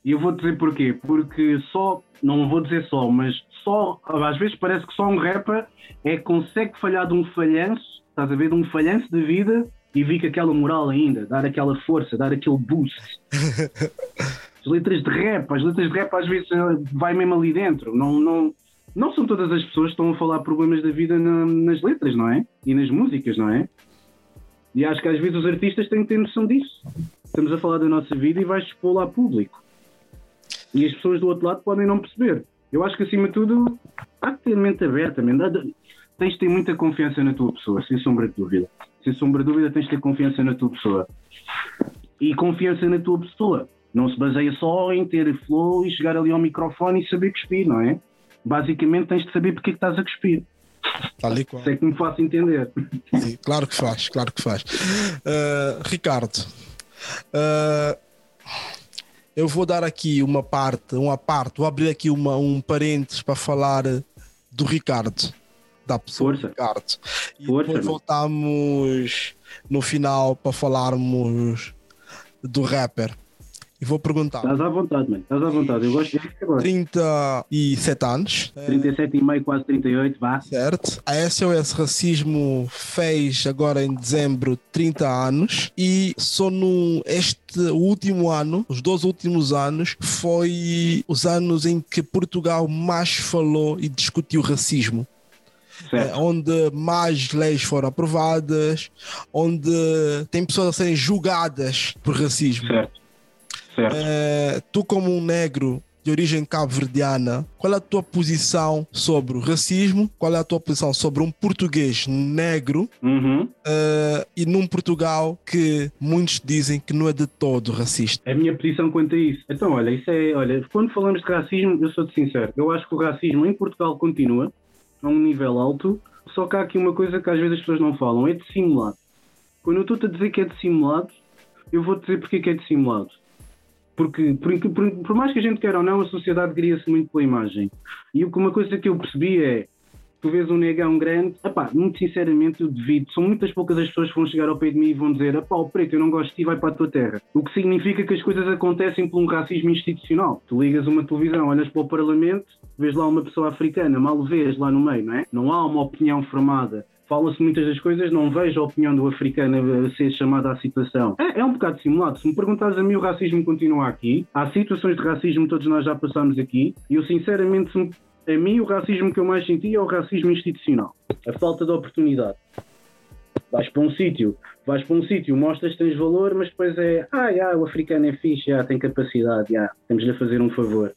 E eu vou dizer porquê. Porque só, não vou dizer só, mas só, às vezes parece que só um rapper é que consegue falhar de um falhanço, estás a ver, de um falhanço de vida e vir com aquela moral ainda, dar aquela força, dar aquele boost. <laughs> As letras de rap, as letras de rap às vezes eh, vai mesmo ali dentro. Não, não, não são todas as pessoas que estão a falar problemas da vida na- nas letras, não é? E nas músicas, não é? E acho que às vezes os artistas têm que ter noção disso. Estamos a falar da nossa vida e vais expô-la a público. E as pessoas do outro lado podem não perceber. Eu acho que acima de tudo há que ter mente aberta, man. Tens de ter muita confiança na tua pessoa, sem sombra de dúvida. Sem sombra de dúvida tens de ter confiança na tua pessoa. E confiança na tua pessoa. Não se baseia só em ter flow e chegar ali ao microfone e saber cuspir, não é? Basicamente tens de saber porque é que estás a cuspir.
Tal e qual.
Sei que me faço entender.
Sim, claro que faz, claro que faz. Uh, Ricardo, uh, eu vou dar aqui uma parte, uma parte, vou abrir aqui uma, um parênteses para falar do Ricardo, da pessoa
Força.
Ricardo. E
Força,
depois voltamos no final para falarmos do rapper. E vou perguntar:
Estás à vontade, mano. Estás à vontade. Eu gosto disso agora.
37 anos,
37,5, quase 38, vá.
Certo. A SOS Racismo fez agora em dezembro 30 anos e só no este último ano, os dois últimos anos, foi os anos em que Portugal mais falou e discutiu racismo. É,
Certo.
onde mais leis foram aprovadas, onde tem pessoas a serem julgadas por racismo.
Certo.
É, tu como um negro de origem cabo-verdiana, qual é a tua posição sobre o racismo? Qual é a tua posição sobre um português negro
Uhum.
uh, e num Portugal que muitos dizem que não é de todo racista?
A minha posição quanto a isso. Então, olha, isso é. Olha, quando falamos de racismo, eu sou-te sincero. Eu acho que o racismo em Portugal continua a um nível alto, só que há aqui uma coisa que às vezes as pessoas não falam: é dissimulado. Quando eu estou-te a dizer que é dissimulado, eu vou-te dizer porque é é dissimulado. Porque, por, por, por mais que a gente queira ou não, a sociedade guia-se muito pela imagem. E uma coisa que eu percebi é tu vês um negão grande, epá, muito sinceramente eu devido, são muitas poucas as pessoas que vão chegar ao pé de mim e vão dizer, epá, o preto, eu não gosto de ti, vai para a tua terra. O que significa que as coisas acontecem por um racismo institucional. Tu ligas uma televisão, olhas para o parlamento, vês lá uma pessoa africana, mal vês lá no meio, não é? Não há uma opinião formada. Fala-se muitas das coisas, não vejo a opinião do africano a ser chamada à situação. É, é um bocado simulado. Se me perguntares a mim, o racismo continua aqui. Há situações de racismo, todos nós já passamos aqui. E eu, sinceramente, a mim o racismo que eu mais senti é o racismo institucional. A falta de oportunidade. Vais para um sítio, vais para um sítio, mostras que tens valor, mas depois é, ah, já, o africano é fixe, já, tem capacidade, já, temos-lhe a fazer um favor.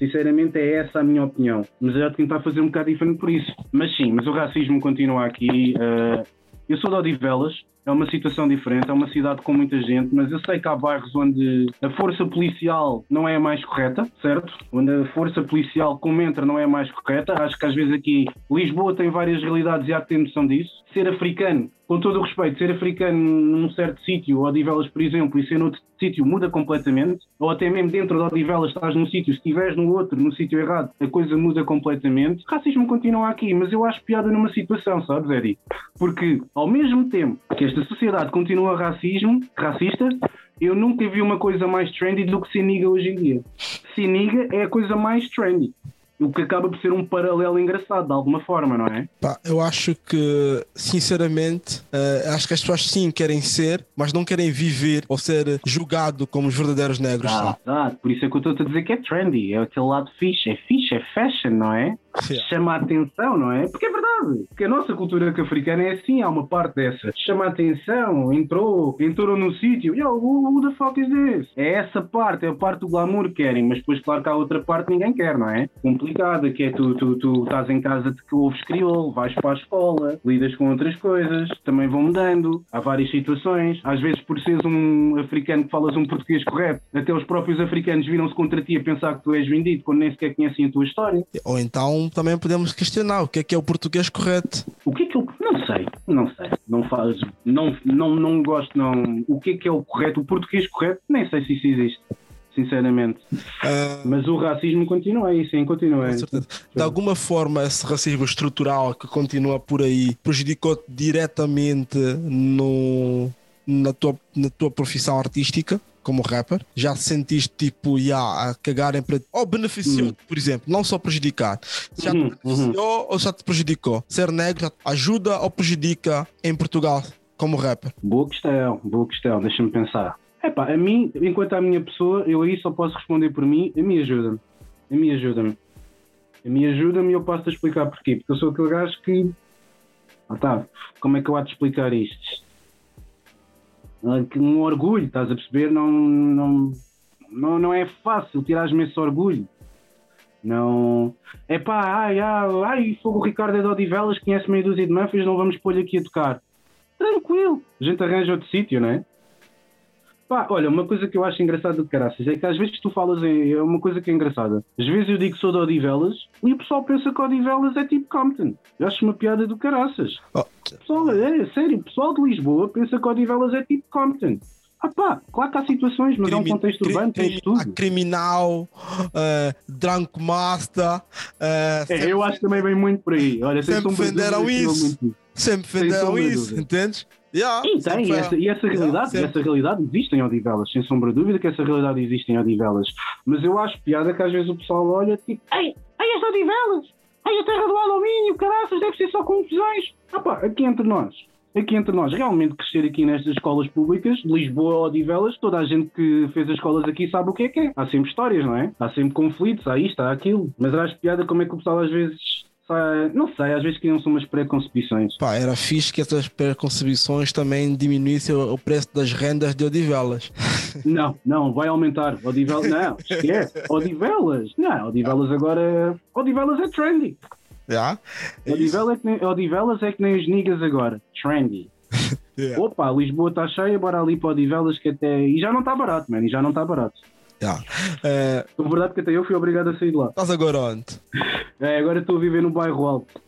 Sinceramente é essa a minha opinião. Mas eu já tentar fazer um bocado diferente por isso. Mas sim, mas o racismo continua aqui. eh, eu sou de Odivelas, é uma situação diferente, é uma cidade com muita gente, mas eu sei que há bairros onde a força policial não é a mais correta, certo? Onde a força policial, como entra, não é a mais correta. Acho que às vezes aqui Lisboa tem várias realidades e há que ter noção disso. Ser africano, com todo o respeito, ser africano num certo sítio, Odivelas, por exemplo, e ser noutro sítio muda completamente, ou até mesmo dentro de Odivelas estás num sítio, se estiveres no outro, no sítio errado, a coisa muda completamente. O racismo continua aqui, mas eu acho piada numa situação, sabes, Eddie? Porque ao mesmo tempo que esta sociedade continua racismo, racista, eu nunca vi uma coisa mais trendy do que ser niga hoje em dia. Ser niga é a coisa mais trendy. O que acaba por ser um paralelo engraçado, de alguma forma, não é?
Pá, eu acho que, sinceramente, eh, acho que as pessoas sim querem ser, mas não querem viver ou ser julgado como os verdadeiros negros
Ah, ah, por isso é que eu estou a dizer que é trendy, é aquele lado fixe, é fixe, é fashion, não é? Chama a atenção, não é? Porque é verdade, porque a nossa cultura africana é assim, há uma parte dessa. Chama a atenção, entrou, entrou num sítio, yo, who, who the fuck is this? É essa parte, é a parte do glamour que querem, mas depois, claro que há outra parte que ninguém quer, não é? Complicada, que é tu, tu, tu estás em casa de que ouves crioulo, vais para a escola, lidas com outras coisas, também vão mudando, há várias situações, às vezes por seres um africano que falas um português correto, até os próprios africanos viram-se contra ti a pensar que tu és vendido quando nem sequer conhecem a tua história.
Ou então também podemos questionar o que é que é o português correto.
O que é que eu. Não sei, não sei. Não faz. Não, não, não gosto, não. O que é que é o correto? O português correto? Nem sei se isso existe. Sinceramente.
Ah,
Mas o racismo continua aí, sim, continua.
certeza. De alguma forma, esse racismo estrutural que continua por aí prejudicou-te diretamente no, na, tua, na tua profissão artística como rapper? Já te sentiste tipo, yeah, a cagarem para. Ou beneficiou-te, por exemplo, não só prejudicar. Já te
Uhum,
beneficiou ou já te prejudicou? Ser negro ajuda ou prejudica em Portugal como rapper?
Boa questão, boa questão, deixa-me pensar. Epá, a mim, enquanto a minha pessoa, eu aí só posso responder por mim, a mim ajuda-me. A mim ajuda-me. A mim ajuda-me e eu posso-te explicar porquê. Porque eu sou aquele gajo que. Ah tá, como é que eu há de explicar isto? Ah, Um orgulho, estás a perceber? Não, não, não, não é fácil tirar-me esse orgulho. Não. É pá, ai, ai, ai, fogo o Ricardo é de Odivelas, conhece meia dúzia de Memphis, não vamos pôr-lhe aqui a tocar. Tranquilo, a gente arranja outro sítio, não é? Pá, olha, uma coisa que eu acho engraçada de caraças é que às vezes tu falas em. É uma coisa que é engraçada. Às vezes eu digo que sou de Odivelas e o pessoal pensa que Odivelas é tipo Compton. Eu acho uma piada do caraças.
Oh,
pessoal, é, sério, o pessoal de Lisboa pensa que Odivelas é tipo Compton. Ah pá, claro que há situações, mas é um
crimi-
contexto urbano, tens
crimi-
tudo.
criminal, uh, drunk master, uh,
É, eu acho também vem muito por aí. Olha, sem
Sempre venderam isso. sempre
Sem
venderam isso, entendes? Yeah,
Sim, tem, e essa, e essa
Yeah,
realidade,
sempre.
essa realidade existe em Odivelas, sem sombra de dúvida que essa realidade existe em Odivelas. Mas eu acho piada que às vezes o pessoal olha tipo, ei, ei, as Odivelas, ei, a terra do alumínio, caraças, deve ser só confusões. Ah pá, aqui entre nós, aqui entre nós, realmente crescer aqui nestas escolas públicas, de Lisboa ou Odivelas, toda a gente que fez as escolas aqui sabe o que é que é. Há sempre histórias, não é? Há sempre conflitos, há isto, há aquilo. Mas acho piada como é que o pessoal às vezes, sai- não sei, às vezes criam-se umas preconcebições.
Pá, era fixe que essas preconcebições também diminuíssem o preço das rendas de Odivelas. <laughs>
Não, não, vai aumentar. Odivelas, não, <laughs> esquece. Odivelas, não, Odivelas agora. Odivelas é trendy.
Yeah. É
Odivelas é, que nem, Odivelas é que nem os niggas agora. Trendy. <laughs>
Yeah.
Opa, Lisboa está cheia, bora ali para Odivelas que até. E já não está barato, mano, e já não está barato.
Yeah. É,
A verdade é que até eu fui obrigado a sair de lá.
estás agora onde?
É, agora estou a viver no bairro alto.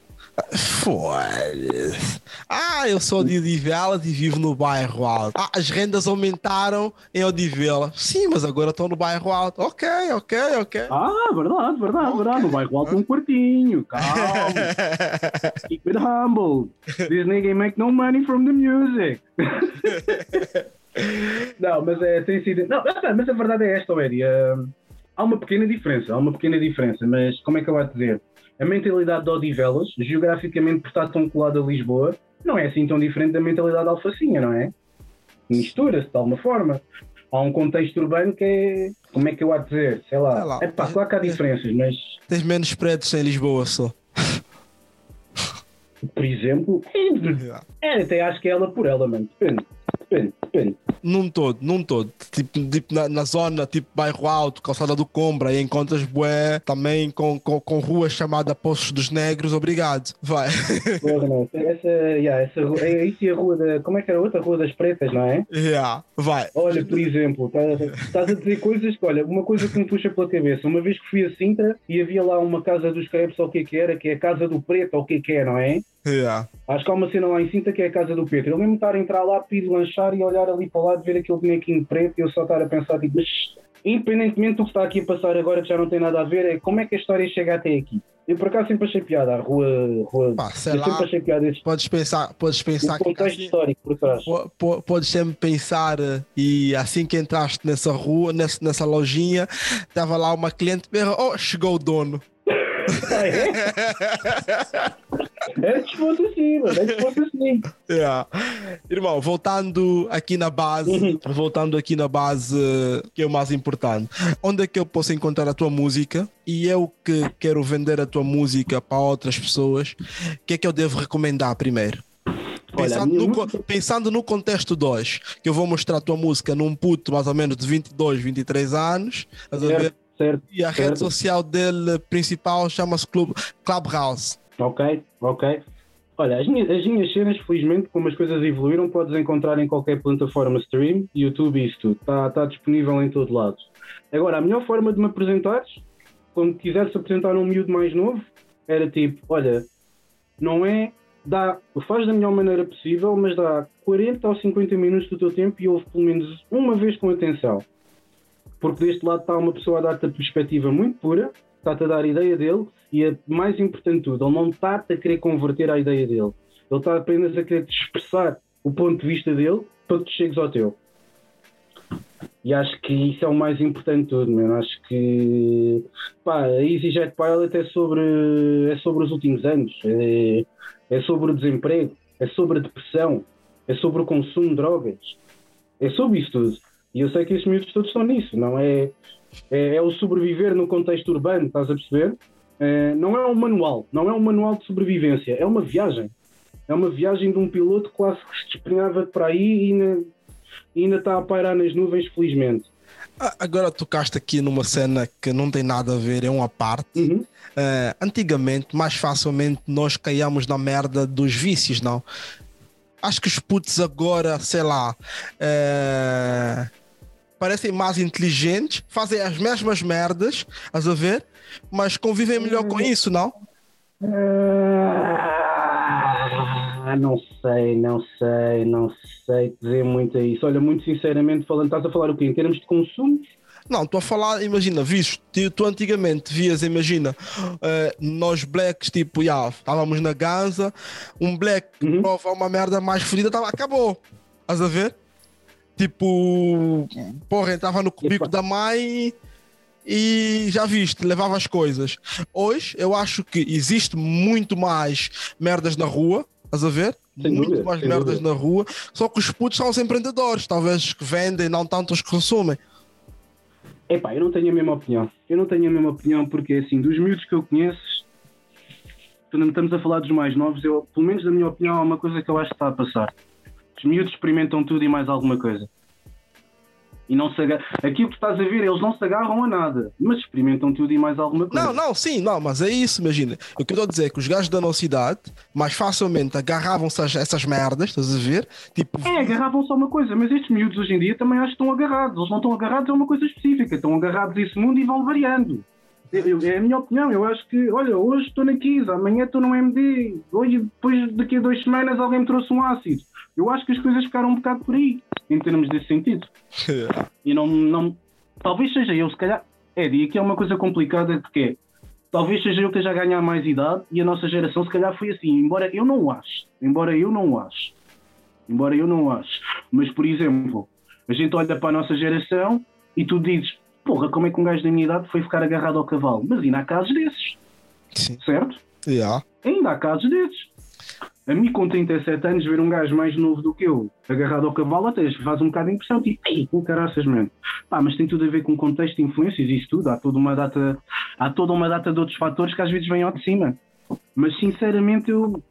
Foda-se. Ah, eu sou de Odivelas e vivo no bairro alto. Ah, as rendas aumentaram em Odivelas. Sim, mas agora estou no bairro alto. Ok, ok, ok.
Ah, verdade, verdade, verdade. No bairro alto um quartinho, <laughs> calma. Keep it humble. This nigga make no money from the music. <laughs> não, mas é, tem sido. Não, mas a verdade é esta, Eddie. hum, há uma pequena diferença, há uma pequena diferença, mas como é que eu vou dizer? A mentalidade de Odivelas, geograficamente por estar tão colado a Lisboa, não é assim tão diferente da mentalidade de Alfacinha, não é? Mistura-se de alguma forma. Há um contexto urbano que é. Como é que eu vou dizer? Sei lá.
Sei lá.
É pá, claro que há diferenças, mas
Tens menos prédios em Lisboa só.
por exemplo, <laughs> é, até acho que é ela por ela, mano. Depende, depende, depende.
Num todo, num todo. Tipo, tipo na, na zona, tipo bairro alto, calçada do Combra, aí encontras bué também com, com, com rua chamada Poços dos Negros. Obrigado. Vai.
Não. Essa, yeah, essa rua, é isso e a rua da. Como é que era a outra? Rua das Pretas, não é?
Yeah. Vai.
Olha, por exemplo, tá- estás a dizer coisas que, olha, uma coisa que me puxa pela cabeça. Uma vez que fui a Sintra e havia lá uma casa dos crepes, ou o que é que era, que é a Casa do Preto, ou o que é que é, não é?
Yeah.
Acho que há uma cena lá em Sintra que é a Casa do Pedro. Eu lembro-me de estar a entrar lá, pedir lanchar e olhar ali para o lado, ver aquele bonequinho preto e eu só estar a pensar, tipo, mas independentemente do que está aqui a passar agora, que já não tem nada a ver, é como é que a história chega até aqui. Eu por acaso sempre achei piada, a rua. rua
Pá, sei lá.
sempre achei piada esse
Podes pensar, podes pensar
o
que
contexto
assim,
histórico por trás.
po- po- podes sempre pensar e assim que entraste nessa rua, nessa, nessa lojinha, estava lá uma cliente, oh, chegou o dono.
É? Fosse assim, mano. Antes fosse assim.
Yeah. Irmão, voltando aqui na base, voltando aqui na base, que é o mais importante. Onde é que eu posso encontrar a tua música? E eu que quero vender a tua música para outras pessoas, o que é que eu devo recomendar primeiro?
Olha,
Pensando,
minha
no,
música-
pensando no contexto 2, que eu vou mostrar a tua música num puto mais ou menos de 22, 23 anos?
Certo,
e a rede
certo.
social dele principal chama-se Club, Clubhouse.
Ok, ok. Olha, as minhas, as minhas cenas, felizmente, como as coisas evoluíram, podes encontrar em qualquer plataforma stream, YouTube e isso tudo. Está tá disponível em todo lado. Agora, a melhor forma de me apresentares, quando quiseres apresentar um miúdo mais novo, era tipo, olha, não é, dá, faz da melhor maneira possível, mas dá 40 ou 50 minutos do teu tempo e ouve pelo menos uma vez com atenção. Porque deste lado está uma pessoa a dar-te a perspectiva muito pura, está-te a dar a ideia dele e é mais importante de tudo, ele não está-te a querer converter à ideia dele. Ele está apenas a querer te expressar o ponto de vista dele para que tu chegues ao teu. E acho que isso é o mais importante de tudo, mano. Acho que pá, a EasyJet Pilot é sobre, é sobre os últimos anos, é, é sobre o desemprego, é sobre a depressão, é sobre o consumo de drogas, é sobre isso tudo. E eu sei que esses miúdos todos estão nisso, não é? É, é o sobreviver no contexto urbano, estás a perceber? É, não é um manual, não é um manual de sobrevivência, é uma viagem. É uma viagem de um piloto quase que se desprenhava para aí e ainda, e ainda está a pairar nas nuvens, felizmente.
Ah, Agora tocaste aqui numa cena que não tem nada a ver, é uma parte.
Uhum.
Eh, antigamente, mais facilmente, nós caíamos na merda dos vícios, não? Acho que os putos agora, sei lá, eh, parecem mais inteligentes, fazem as mesmas merdas, estás a ver? Mas convivem melhor com isso, não?
Ah, não sei, não sei, não sei dizer muito a isso. Olha, muito sinceramente falando, estás a falar o quê? Em termos de consumo?
Não, estou a falar, imagina, visto, tu, tu antigamente vias, imagina, eh, nós blacks, tipo, já, estávamos na Gaza, um black que
Uhum.
prova uma merda mais fodida, tava, acabou. Estás a ver? Tipo, porra, entrava no cubículo
Epa.
da mãe e já viste, levava as coisas. Hoje, eu acho que existe muito mais merdas na rua, estás a ver?
Sem
muito
dúvida,
mais merdas
dúvida.
na rua, só que os putos são os empreendedores, talvez os que vendem, não tanto os que consumem.
Epá, eu não tenho a mesma opinião. Eu não tenho a mesma opinião porque, assim, dos miúdos que eu conheço, quando estamos a falar dos mais novos, eu, pelo menos na minha opinião, há uma coisa que eu acho que está a passar. Os miúdos experimentam tudo e mais alguma coisa. E não se agarram. Aquilo que estás a ver, eles não se agarram a nada, mas experimentam tudo e mais alguma coisa.
Não, não, sim, não, mas é isso, imagina. O que eu estou a dizer é que os gajos da nossa idade mais facilmente agarravam-se a essas merdas, estás a ver? Tipo,
É, agarravam só uma coisa, mas estes miúdos hoje em dia também acho que estão agarrados. Eles não estão agarrados a uma coisa específica, estão agarrados a esse mundo e vão variando. Eu- é a minha opinião, eu acho que, olha, hoje estou na Kiss, amanhã estou no MD, hoje, depois daqui a duas semanas alguém me trouxe um ácido. Eu acho que as coisas ficaram um bocado por aí, em termos desse sentido. <laughs> E não, não. Talvez seja eu, se calhar. É, e aqui é uma coisa complicada porque é, talvez seja eu que esteja a ganhar mais idade e a nossa geração se calhar foi assim, embora eu não o ache. Embora eu não o ache. Embora eu não o ache. Mas, por exemplo, a gente olha para a nossa geração e tu dizes, porra, como é que um gajo da minha idade foi ficar agarrado ao cavalo? Mas ainda há casos desses,
sim.
certo?
Yeah.
Ainda há casos desses. A mim, com 37 anos, ver um gajo mais novo do que eu agarrado ao cavalo até faz um bocado de impressão. Tipo, ei, com caraças, mano. Pá, mas tem tudo a ver com contexto, influências isso tudo. Há toda uma data, há toda uma data de outros fatores que às vezes vêm ao de cima. Mas, sinceramente, eu,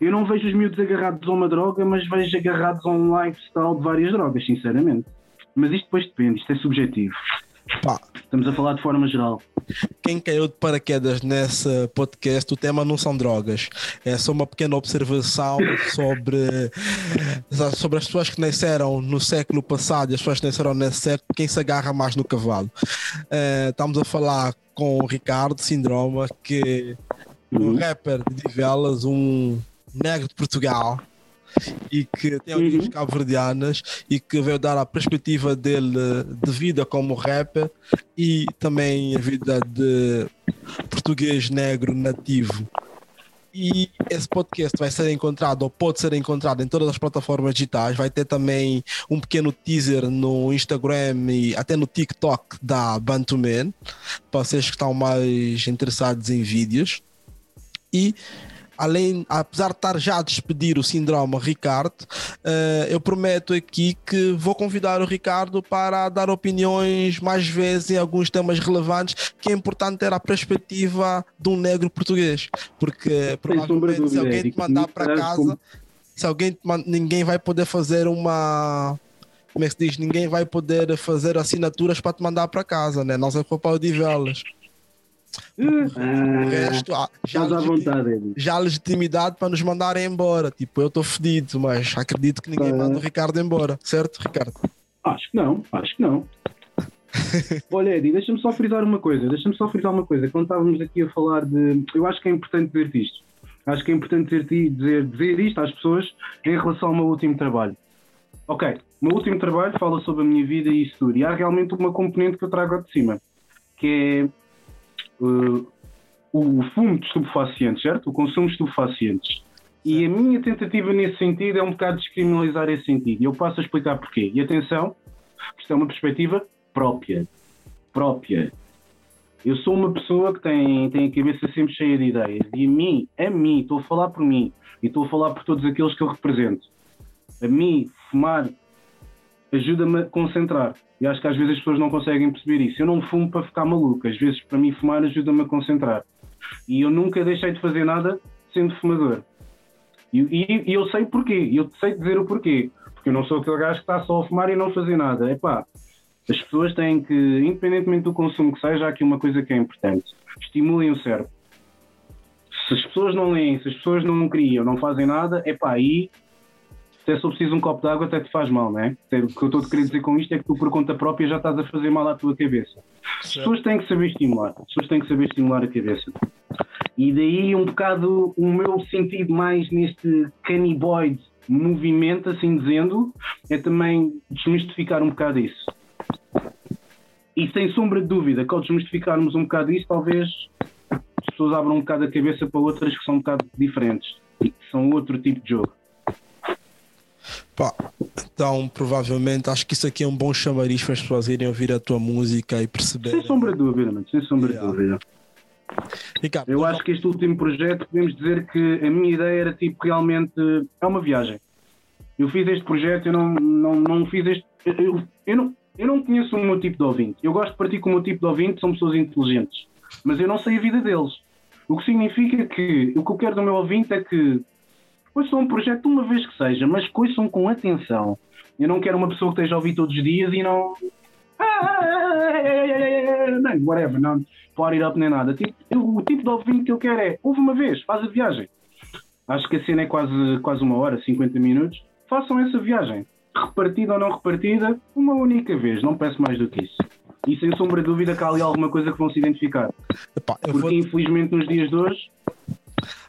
eu não vejo os miúdos agarrados a uma droga, mas vejo agarrados a um lifestyle de várias drogas, sinceramente. Mas isto depois depende, isto é subjetivo.
Pá,
Estamos a falar de forma geral.
quem caiu de paraquedas nesse podcast, o tema não são drogas. É só uma pequena observação sobre, sobre as pessoas que nasceram no século passado e as pessoas que nasceram nesse século, quem se agarra mais no cavalo. Eh, estamos a falar com o Ricardo Sindroma, que é um
Uhum.
rapper de Divelas, um negro de Portugal. E que tem origens
Uhum.
cabo-verdianas e que veio dar a perspectiva dele de vida como rapper e também a vida de português negro nativo. E esse podcast vai ser encontrado, ou pode ser encontrado em todas as plataformas digitais. Vai ter também um pequeno teaser no Instagram e até no TikTok da Bantuman, para vocês que estão mais interessados em vídeos. E além, apesar de estar já a despedir o síndrome Ricardo, eh, eu prometo aqui que vou convidar o Ricardo para dar opiniões mais vezes em alguns temas relevantes, que é importante ter a perspectiva de um negro português, porque
de
provavelmente se alguém te mandar para casa, se alguém te man- ninguém vai poder fazer uma como é que se diz? Ninguém vai poder fazer assinaturas para te mandar para casa, né? Não sei se for para o Divelas. O
Ah,
resto, ah, já,
estás à vontade, Eddie.
já há legitimidade para nos mandarem embora. Tipo, eu estou fedido, mas acredito que ninguém
Ah.
manda o Ricardo embora, certo, Ricardo?
Acho que não, acho que não. <laughs> Olha, Eddie, deixa-me só frisar uma coisa. Deixa-me só frisar uma coisa. Quando estávamos aqui a falar de. Eu acho que é importante dizer isto. Acho que é importante dizer, dizer, dizer isto às pessoas em relação ao meu último trabalho. Ok, o meu último trabalho fala sobre a minha vida e isso tudo. E há realmente uma componente que eu trago de cima, que é uh, o fumo de estupefacientes, certo? O consumo de estupefacientes. E a minha tentativa nesse sentido é um bocado descriminalizar esse sentido. E eu passo a explicar porquê. E atenção, isto é uma perspectiva própria. Própria. Eu sou uma pessoa que tem, tem a cabeça sempre cheia de ideias. E a mim, a mim, estou a falar por mim. E estou a falar por todos aqueles que eu represento. A mim, fumar ajuda-me a concentrar. E acho que às vezes as pessoas não conseguem perceber isso. Eu não fumo para ficar maluco. Às vezes, para mim, fumar ajuda-me a concentrar. E eu nunca deixei de fazer nada sendo fumador. E, e- e eu sei porquê. Eu sei dizer o porquê. Porque eu não sou aquele gajo que está só a fumar e não fazer nada. É pá, as pessoas têm que, independentemente do consumo que seja, há aqui uma coisa que é importante. Estimulem o cérebro. Se as pessoas não leem, se as pessoas não criam, não fazem nada, é pá, aí se é só preciso um copo de água até te faz mal, não é? O que eu estou a querer dizer com isto é que tu por conta própria já estás a fazer mal à tua cabeça. As pessoas têm que saber estimular. As pessoas têm que saber estimular a cabeça. E daí um bocado o meu sentido mais neste caniboide movimento, assim dizendo, é também desmistificar um bocado isso. E sem sombra de dúvida, que ao desmistificarmos um bocado isso, talvez as pessoas abram um bocado a cabeça para outras que são um bocado diferentes e que são outro tipo de jogo.
Pá, então provavelmente acho que isso aqui é um bom chamariz para as pessoas irem ouvir a tua música e perceber.
Sem sombra de dúvida, mano, sem sombra
Yeah.
de dúvida.
Ricardo,
Eu acho que este último projeto, podemos dizer que a minha ideia era tipo realmente é uma viagem. Eu fiz este projeto, eu não, não, não fiz este. Eu, eu, não, eu não conheço o meu tipo de ouvinte. Eu gosto de partir com o meu tipo de ouvinte, são pessoas inteligentes. Mas eu não sei a vida deles. O que significa que o que eu quero do meu ouvinte é que ouçam um projeto uma vez que seja, mas ouçam com atenção. Eu não quero uma pessoa que esteja a ouvir todos os dias e não. Não, whatever, não pode ir up nem nada. Tipo, eu, o tipo de ouvinte que eu quero é ouve uma vez, faz a viagem. Acho que a cena é quase, quase uma hora, 50 minutos. Façam essa viagem. Repartida ou não repartida, uma única vez, não peço mais do que isso. E sem sombra de dúvida que há ali alguma coisa que vão se identificar.
Epá,
Porque
vou-
infelizmente nos dias de hoje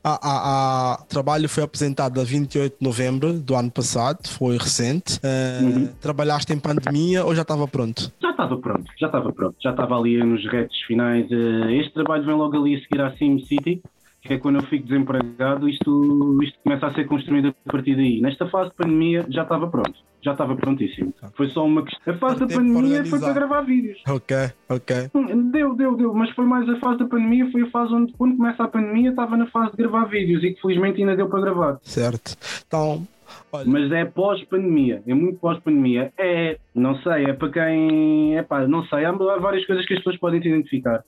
A, a- a- trabalho foi apresentado a 28 de novembro do ano passado, foi recente. Eh,
Uhum.
Trabalhaste em pandemia ou já estava pronto?
já estava pronto, já estava pronto, já estava ali nos retos finais. Eh, Este trabalho vem logo ali a seguir à SimCity, que é quando eu fico desempregado, isto, isto começa a ser construído a partir daí. Nesta fase de pandemia já estava pronto, já estava prontíssimo. Foi só uma questão. A fase da pandemia foi para gravar vídeos.
Ok, ok.
Hum, Deu, deu, deu, mas foi mais a fase da pandemia, foi a fase onde quando começa a pandemia estava na fase de gravar vídeos e que felizmente ainda deu para gravar.
Certo. Então, olha,
Mas é pós-pandemia, é muito pós-pandemia. É, não sei, é para quem. É pá, não sei, há várias coisas que as pessoas podem se identificar.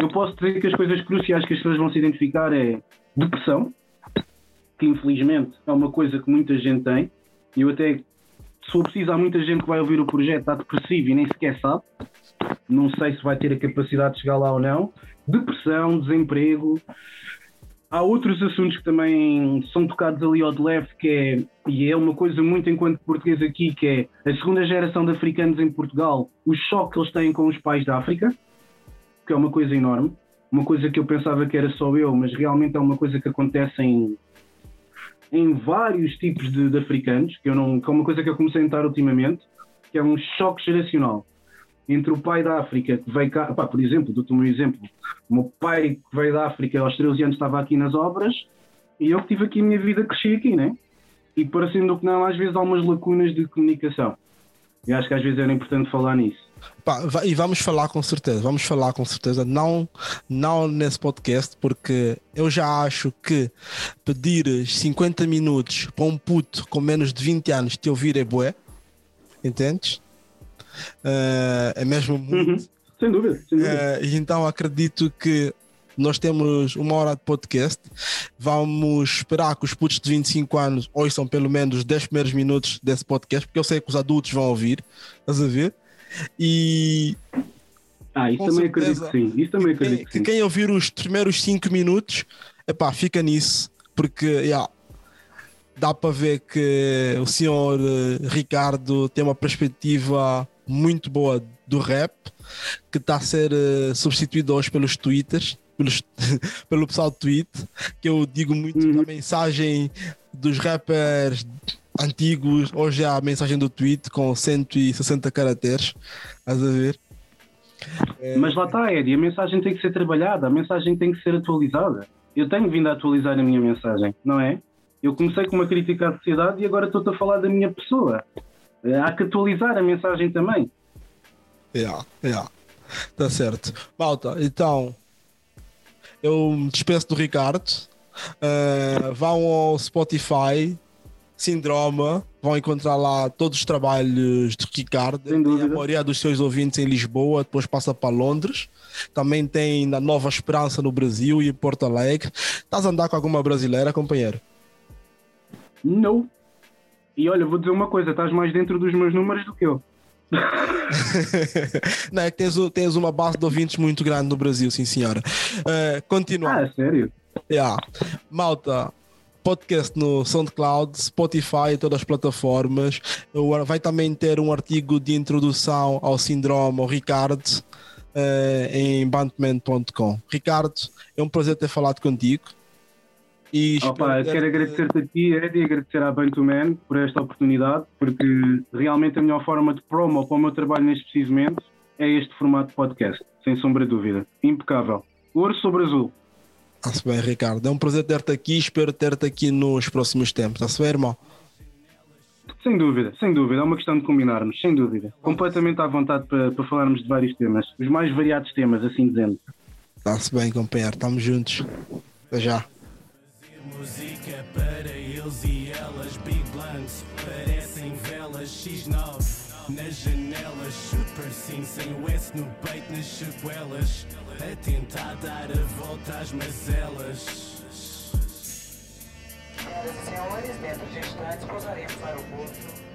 Eu posso dizer que as coisas cruciais que as pessoas vão se identificar é depressão, que infelizmente é uma coisa que muita gente tem. E eu até, se for preciso, há muita gente que vai ouvir o projeto, está depressivo e nem sequer sabe. Não sei se vai ter a capacidade de chegar lá ou não. Depressão, desemprego, há outros assuntos que também são tocados ali ao de leve, que é, e é uma coisa muito enquanto português aqui, que é a segunda geração de africanos em Portugal, o choque que eles têm com os pais da África, que é uma coisa enorme, uma coisa que eu pensava que era só eu, mas realmente é uma coisa que acontece em, em vários tipos de, de africanos, que, eu não, que é uma coisa que eu comecei a notar ultimamente, que é um choque geracional entre o pai da África que veio cá, pá, por exemplo, dou-te um exemplo, o meu pai que veio da África aos 13 anos estava aqui nas obras e eu que tive aqui a minha vida, cresci aqui, né? E parecendo que não, às vezes há umas lacunas de comunicação. E acho que às vezes era importante falar nisso.
Pá, e vamos falar com certeza, vamos falar com certeza, não, não nesse podcast, porque eu já acho que pedir 50 minutos para um puto com menos de 20 anos te ouvir é bué, entendes? Eh, é mesmo muito.
Uhum. Sem dúvida, sem dúvida.
E então acredito que nós temos uma hora de podcast. Vamos esperar que os putos de 25 anos ouçam pelo menos os 10 primeiros minutos desse podcast, porque eu sei que os adultos vão ouvir. Estás a ver? E
Ah, isso também
certeza.
acredito que sim. Isso também
quem,
acredito que
que
sim.
quem ouvir os primeiros 5 minutos, epá, fica nisso, porque yeah, dá para ver que o senhor eh, Ricardo tem uma perspectiva muito boa do rap, que está a ser eh, substituído hoje pelos twitters, pelos, <laughs> pelo pessoal do tweet, que eu digo muito
Uhum.
da mensagem dos rappers antigos, hoje é a mensagem do tweet com 160 caracteres, estás a ver?
Mas lá está, Eddie, a mensagem tem que ser trabalhada, a mensagem tem que ser atualizada. Eu tenho vindo a atualizar a minha mensagem, não é? Eu comecei com uma crítica à sociedade e agora estou-te a falar da minha pessoa. Eh, Há que atualizar a mensagem também.
Yeah, yeah. Tá certo. Malta, então eu me despeço do Ricardo. Uh, vão ao Spotify, Sindroma, vão encontrar lá todos os trabalhos de Ricardo.
Sem
tem a
dúvida.
maioria dos seus ouvintes em Lisboa, depois passa para Londres. Também tem na Nova Esperança no Brasil e Porto Alegre. Estás a andar com alguma brasileira, companheiro?
Não. E olha, vou dizer uma coisa, estás mais dentro dos meus números do que eu. <laughs>
Não, é que tens, tens uma base de ouvintes muito grande no Brasil, sim senhora. Uh, continuar.
Ah, sério?
Yeah. Malta, podcast no SoundCloud, Spotify e todas as plataformas. Vai também ter um artigo de introdução ao síndrome, ao Ricardo, eh, em bandman.com. Ricardo, é um prazer ter falado contigo. E
Opa, quero agradecer-te a ti, Eddie, e agradecer à Bantu Man por esta oportunidade, porque realmente a melhor forma de promo para o meu trabalho neste preciso momento é este formato de podcast, sem sombra de dúvida. Impecável. Ouro sobre azul.
Está-se bem, Ricardo. É um prazer ter-te aqui. Espero ter-te aqui nos próximos tempos. Está-se bem, irmão?
Sem dúvida, sem dúvida. É uma questão de combinarmos, sem dúvida. Completamente à vontade para, para falarmos de vários temas. Os mais variados temas, assim dizendo.
Está-se bem, companheiro. Estamos juntos. Até já.
Música para eles e elas, Big Blunts, parecem velas, X9 nas janelas, super sim, sem o S no peito nas sequelas, a tentar dar a volta às mazelas.
Senhoras e senhores, dentro de instantes pousaremos no aeroporto